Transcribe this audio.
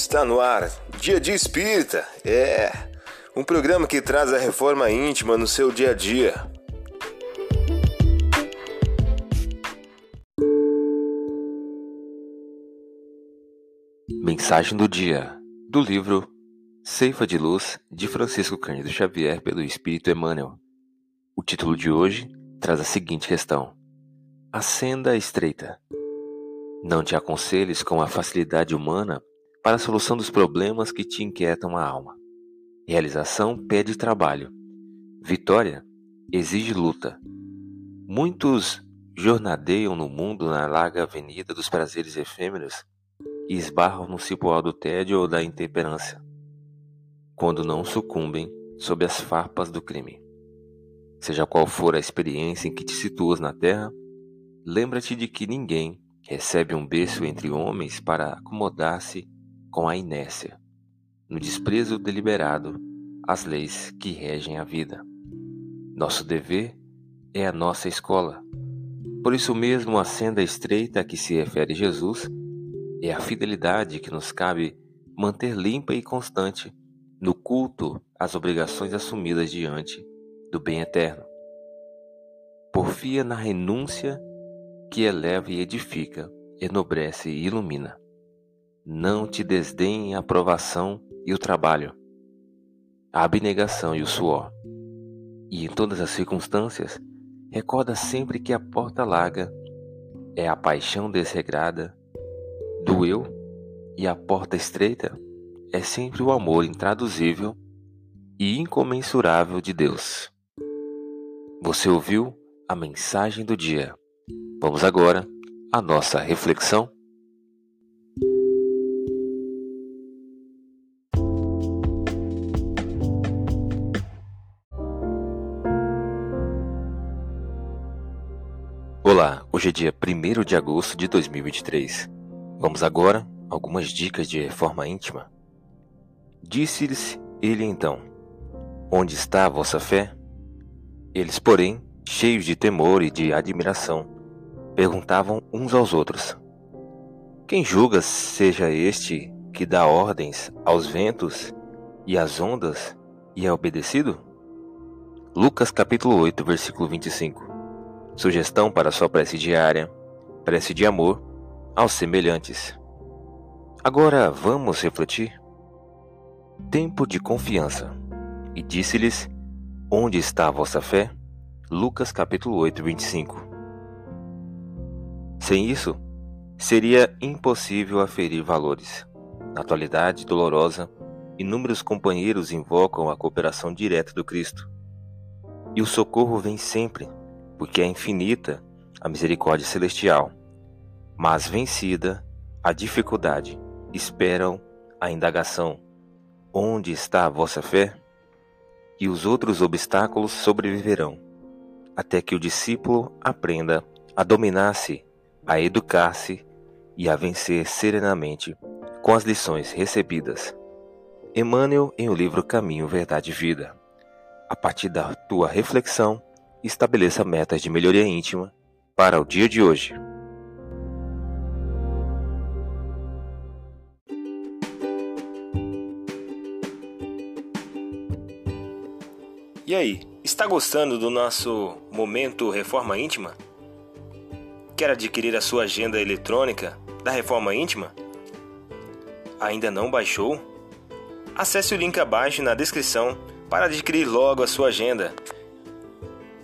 Está no ar, Dia de Espírita. É um programa que traz a reforma íntima no seu dia a dia. Mensagem do dia do livro Ceifa de Luz de Francisco Cândido Xavier pelo Espírito Emmanuel. O título de hoje traz a seguinte questão: A senda estreita. Não te aconselhes com a facilidade humana para a solução dos problemas que te inquietam a alma. Realização pede trabalho. Vitória exige luta. Muitos jornadeiam no mundo na larga avenida dos prazeres efêmeros e esbarram no cipoal do tédio ou da intemperância, quando não sucumbem sob as farpas do crime. Seja qual for a experiência em que te situas na terra, lembra-te de que ninguém recebe um berço entre homens para acomodar-se com a inércia, no desprezo deliberado às leis que regem a vida. Nosso dever é a nossa escola. Por isso mesmo, a senda estreita a que se refere Jesus é a fidelidade que nos cabe manter limpa e constante no culto às obrigações assumidas diante do bem eterno. Porfia na renúncia que eleva e edifica, enobrece e ilumina. Não te desdenhe a aprovação e o trabalho, a abnegação e o suor. E em todas as circunstâncias, recorda sempre que a porta larga é a paixão desregrada do eu e a porta estreita é sempre o amor intraduzível e incomensurável de Deus. Você ouviu a mensagem do dia. Vamos agora à nossa reflexão. Olá, hoje é dia 1 de agosto de 2023. Vamos agora algumas dicas de reforma íntima. Disse-lhes ele então: Onde está a vossa fé? Eles, porém, cheios de temor e de admiração, perguntavam uns aos outros: Quem julga seja este que dá ordens aos ventos e às ondas e é obedecido? Lucas capítulo 8, versículo 25. Sugestão para sua prece diária, prece de amor aos semelhantes. Agora vamos refletir. Tempo de confiança. E disse-lhes: Onde está a vossa fé? Lucas capítulo 8, 25. Sem isso, seria impossível aferir valores. Na atualidade dolorosa, inúmeros companheiros invocam a cooperação direta do Cristo. E o socorro vem sempre, porque é infinita a misericórdia celestial. Mas vencida a dificuldade, esperam a indagação: Onde está a vossa fé? E os outros obstáculos sobreviverão, até que o discípulo aprenda a dominar-se, a educar-se e a vencer serenamente com as lições recebidas. Emmanuel em o livro Caminho, Verdade e Vida. A partir da tua reflexão, estabeleça metas de melhoria íntima para o dia de hoje. E aí, está gostando do nosso momento Reforma Íntima? Quer adquirir a sua agenda eletrônica da Reforma Íntima? Ainda não baixou? Acesse o link abaixo na descrição para adquirir logo a sua agenda.